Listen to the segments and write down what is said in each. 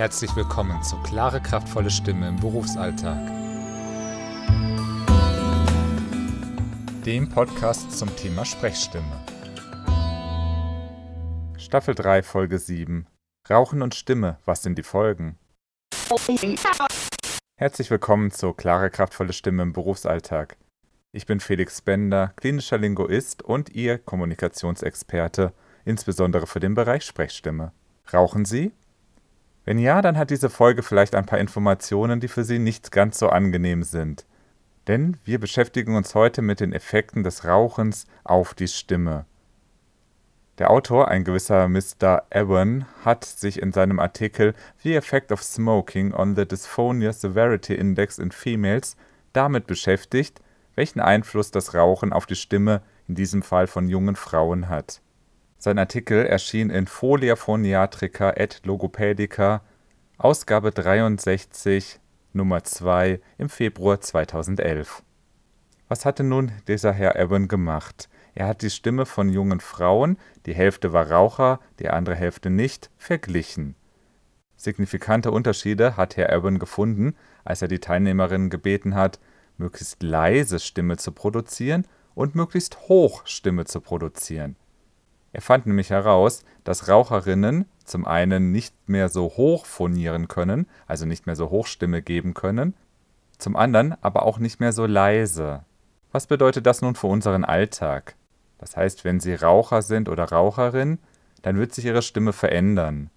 Herzlich willkommen zu Klare, kraftvolle Stimme im Berufsalltag. Dem Podcast zum Thema Sprechstimme. Staffel 3, Folge 7. Rauchen und Stimme, was sind die Folgen? Herzlich willkommen zu Klare, kraftvolle Stimme im Berufsalltag. Ich bin Felix Bender, klinischer Linguist und Ihr Kommunikationsexperte, insbesondere für den Bereich Sprechstimme. Rauchen Sie? Wenn ja, dann hat diese Folge vielleicht ein paar Informationen, die für Sie nicht ganz so angenehm sind. Denn wir beschäftigen uns heute mit den Effekten des Rauchens auf die Stimme. Der Autor, ein gewisser Mr. Ewan, hat sich in seinem Artikel The Effect of Smoking on the Dysphonia Severity Index in Females damit beschäftigt, welchen Einfluss das Rauchen auf die Stimme, in diesem Fall von jungen Frauen, hat. Sein Artikel erschien in Folia Phoniatrica et Logopädica, Ausgabe 63, Nummer 2 im Februar 2011. Was hatte nun dieser Herr Evan gemacht? Er hat die Stimme von jungen Frauen, die Hälfte war Raucher, die andere Hälfte nicht, verglichen. Signifikante Unterschiede hat Herr Evan gefunden, als er die Teilnehmerinnen gebeten hat, möglichst leise Stimme zu produzieren und möglichst hoch Stimme zu produzieren. Er fand nämlich heraus, dass Raucherinnen zum einen nicht mehr so hoch phonieren können, also nicht mehr so Hochstimme geben können, zum anderen aber auch nicht mehr so leise. Was bedeutet das nun für unseren Alltag? Das heißt, wenn Sie Raucher sind oder Raucherin, dann wird sich Ihre Stimme verändern.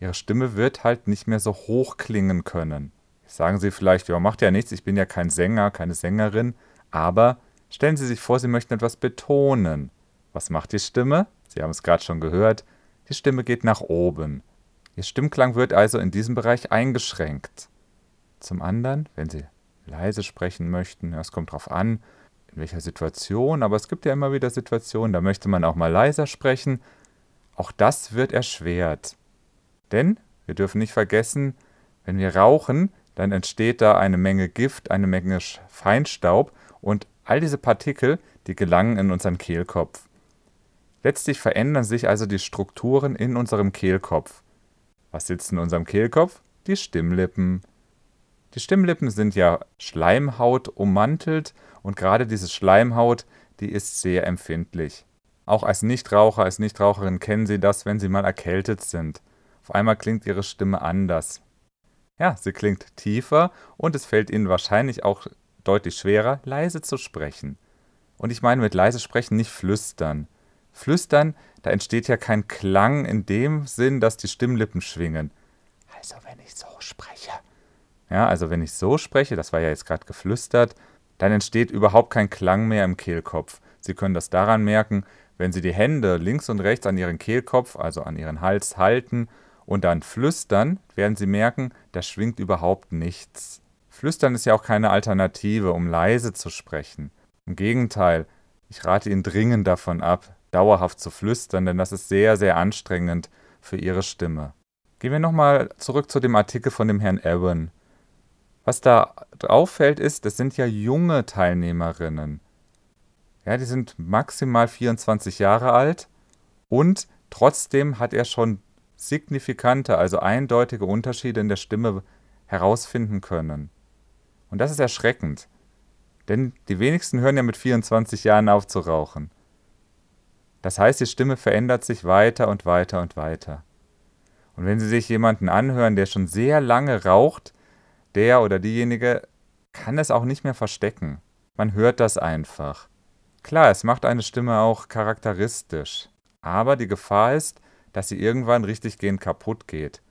Ihre Stimme wird halt nicht mehr so hoch klingen können. Sagen Sie vielleicht, ja, macht ja nichts, ich bin ja kein Sänger, keine Sängerin, aber stellen Sie sich vor, Sie möchten etwas betonen. Was macht die Stimme? Sie haben es gerade schon gehört. Die Stimme geht nach oben. Ihr Stimmklang wird also in diesem Bereich eingeschränkt. Zum anderen, wenn Sie leise sprechen möchten, es kommt darauf an, in welcher Situation, aber es gibt ja immer wieder Situationen, da möchte man auch mal leiser sprechen. Auch das wird erschwert. Denn wir dürfen nicht vergessen, wenn wir rauchen, dann entsteht da eine Menge Gift, eine Menge Feinstaub und all diese Partikel, die gelangen in unseren Kehlkopf. Letztlich verändern sich also die Strukturen in unserem Kehlkopf. Was sitzt in unserem Kehlkopf? Die Stimmlippen. Die Stimmlippen sind ja Schleimhaut ummantelt und gerade diese Schleimhaut, die ist sehr empfindlich. Auch als Nichtraucher, als Nichtraucherin kennen Sie das, wenn Sie mal erkältet sind. Auf einmal klingt Ihre Stimme anders. Ja, sie klingt tiefer und es fällt Ihnen wahrscheinlich auch deutlich schwerer, leise zu sprechen. Und ich meine mit leise sprechen nicht flüstern. Flüstern, da entsteht ja kein Klang in dem Sinn, dass die Stimmlippen schwingen. Also wenn ich so spreche. Ja, also wenn ich so spreche, das war ja jetzt gerade geflüstert, dann entsteht überhaupt kein Klang mehr im Kehlkopf. Sie können das daran merken, wenn Sie die Hände links und rechts an Ihren Kehlkopf, also an Ihren Hals halten und dann flüstern, werden Sie merken, da schwingt überhaupt nichts. Flüstern ist ja auch keine Alternative, um leise zu sprechen. Im Gegenteil, ich rate Ihnen dringend davon ab, dauerhaft zu flüstern, denn das ist sehr, sehr anstrengend für Ihre Stimme. Gehen wir nochmal zurück zu dem Artikel von dem Herrn Ewan. Was da auffällt ist, das sind ja junge Teilnehmerinnen. Ja, die sind maximal 24 Jahre alt und trotzdem hat er schon signifikante, also eindeutige Unterschiede in der Stimme herausfinden können. Und das ist erschreckend. Denn die wenigsten hören ja mit 24 Jahren auf zu rauchen. Das heißt, die Stimme verändert sich weiter und weiter und weiter. Und wenn Sie sich jemanden anhören, der schon sehr lange raucht, der oder diejenige kann es auch nicht mehr verstecken. Man hört das einfach. Klar, es macht eine Stimme auch charakteristisch. Aber die Gefahr ist, dass sie irgendwann richtig gehend kaputt geht.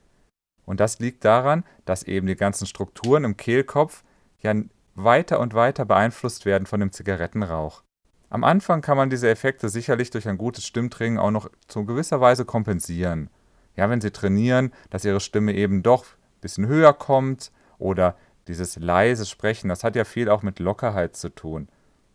Und das liegt daran, dass eben die ganzen Strukturen im Kehlkopf ja weiter und weiter beeinflusst werden von dem Zigarettenrauch. Am Anfang kann man diese Effekte sicherlich durch ein gutes Stimmtraining auch noch zu gewisser Weise kompensieren. Ja, wenn Sie trainieren, dass Ihre Stimme eben doch ein bisschen höher kommt oder dieses leise Sprechen, das hat ja viel auch mit Lockerheit zu tun.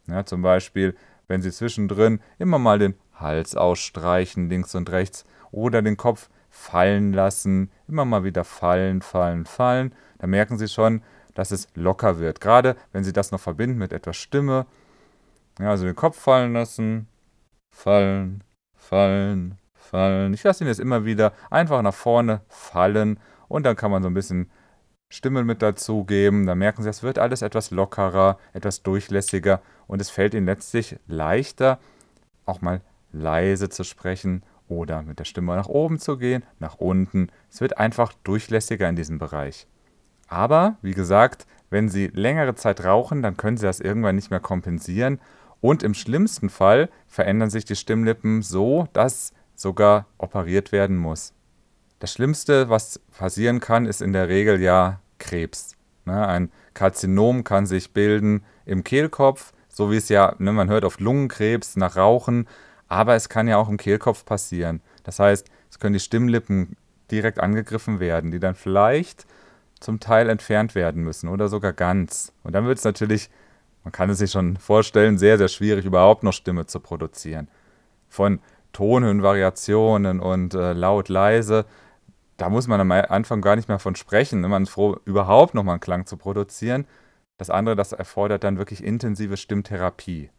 Ja, zum Beispiel, wenn Sie zwischendrin immer mal den Hals ausstreichen, links und rechts, oder den Kopf fallen lassen, immer mal wieder fallen, fallen, fallen, dann merken Sie schon, dass es locker wird. Gerade wenn Sie das noch verbinden mit etwas Stimme, ja, also den Kopf fallen lassen. Fallen, fallen, fallen. Ich lasse ihn jetzt immer wieder einfach nach vorne fallen und dann kann man so ein bisschen Stimme mit dazugeben. Dann merken Sie, es wird alles etwas lockerer, etwas durchlässiger und es fällt Ihnen letztlich leichter, auch mal leise zu sprechen oder mit der Stimme nach oben zu gehen, nach unten. Es wird einfach durchlässiger in diesem Bereich. Aber, wie gesagt, wenn Sie längere Zeit rauchen, dann können Sie das irgendwann nicht mehr kompensieren. Und im schlimmsten Fall verändern sich die Stimmlippen so, dass sogar operiert werden muss. Das Schlimmste, was passieren kann, ist in der Regel ja Krebs. Ne? Ein Karzinom kann sich bilden im Kehlkopf, so wie es ja, ne, man hört oft Lungenkrebs nach Rauchen, aber es kann ja auch im Kehlkopf passieren. Das heißt, es können die Stimmlippen direkt angegriffen werden, die dann vielleicht zum Teil entfernt werden müssen oder sogar ganz. Und dann wird es natürlich, man kann es sich schon vorstellen, sehr, sehr schwierig, überhaupt noch Stimme zu produzieren. Von Tonhöhenvariationen und äh, laut, leise, da muss man am Anfang gar nicht mehr von sprechen. Ne? Man ist froh, überhaupt nochmal einen Klang zu produzieren. Das andere, das erfordert dann wirklich intensive Stimmtherapie.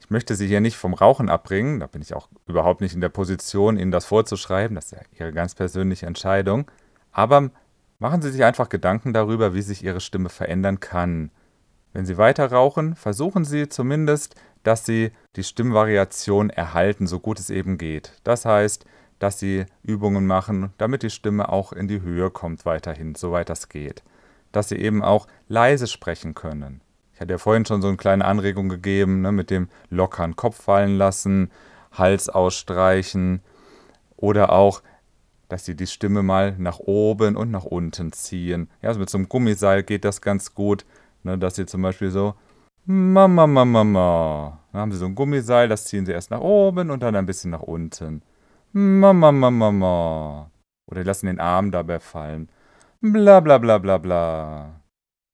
Ich möchte Sie hier nicht vom Rauchen abbringen, da bin ich auch überhaupt nicht in der Position, Ihnen das vorzuschreiben, das ist ja Ihre ganz persönliche Entscheidung. Aber machen Sie sich einfach Gedanken darüber, wie sich Ihre Stimme verändern kann. Wenn Sie weiter rauchen, versuchen Sie zumindest, dass Sie die Stimmvariation erhalten, so gut es eben geht. Das heißt, dass Sie Übungen machen, damit die Stimme auch in die Höhe kommt weiterhin, soweit das geht. Dass Sie eben auch leise sprechen können. Ich hatte ja vorhin schon so eine kleine Anregung gegeben, ne, mit dem lockeren Kopf fallen lassen, Hals ausstreichen oder auch, dass sie die Stimme mal nach oben und nach unten ziehen. Ja, also mit so einem Gummiseil geht das ganz gut, ne, dass sie zum Beispiel so Mama, Mama, Mama. Dann haben sie so ein Gummiseil, das ziehen sie erst nach oben und dann ein bisschen nach unten. Mama, Mama, Mama. Oder lassen den Arm dabei fallen. Bla, bla, bla, bla, bla.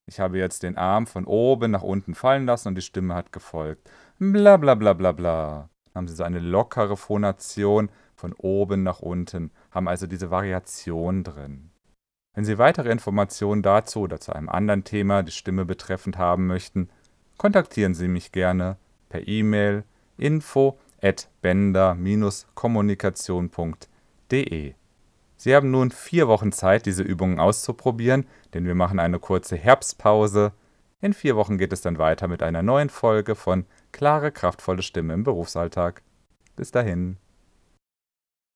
Ich habe jetzt den Arm von oben nach unten fallen lassen und die Stimme hat gefolgt. Bla bla bla bla bla. Haben Sie so eine lockere Phonation von oben nach unten, haben also diese Variation drin. Wenn Sie weitere Informationen dazu oder zu einem anderen Thema die Stimme betreffend haben möchten, kontaktieren Sie mich gerne per E-Mail info at bender-kommunikation.de. Sie haben nun vier Wochen Zeit, diese Übungen auszuprobieren, denn wir machen eine kurze Herbstpause. In vier Wochen geht es dann weiter mit einer neuen Folge von Klare, kraftvolle Stimme im Berufsalltag. Bis dahin.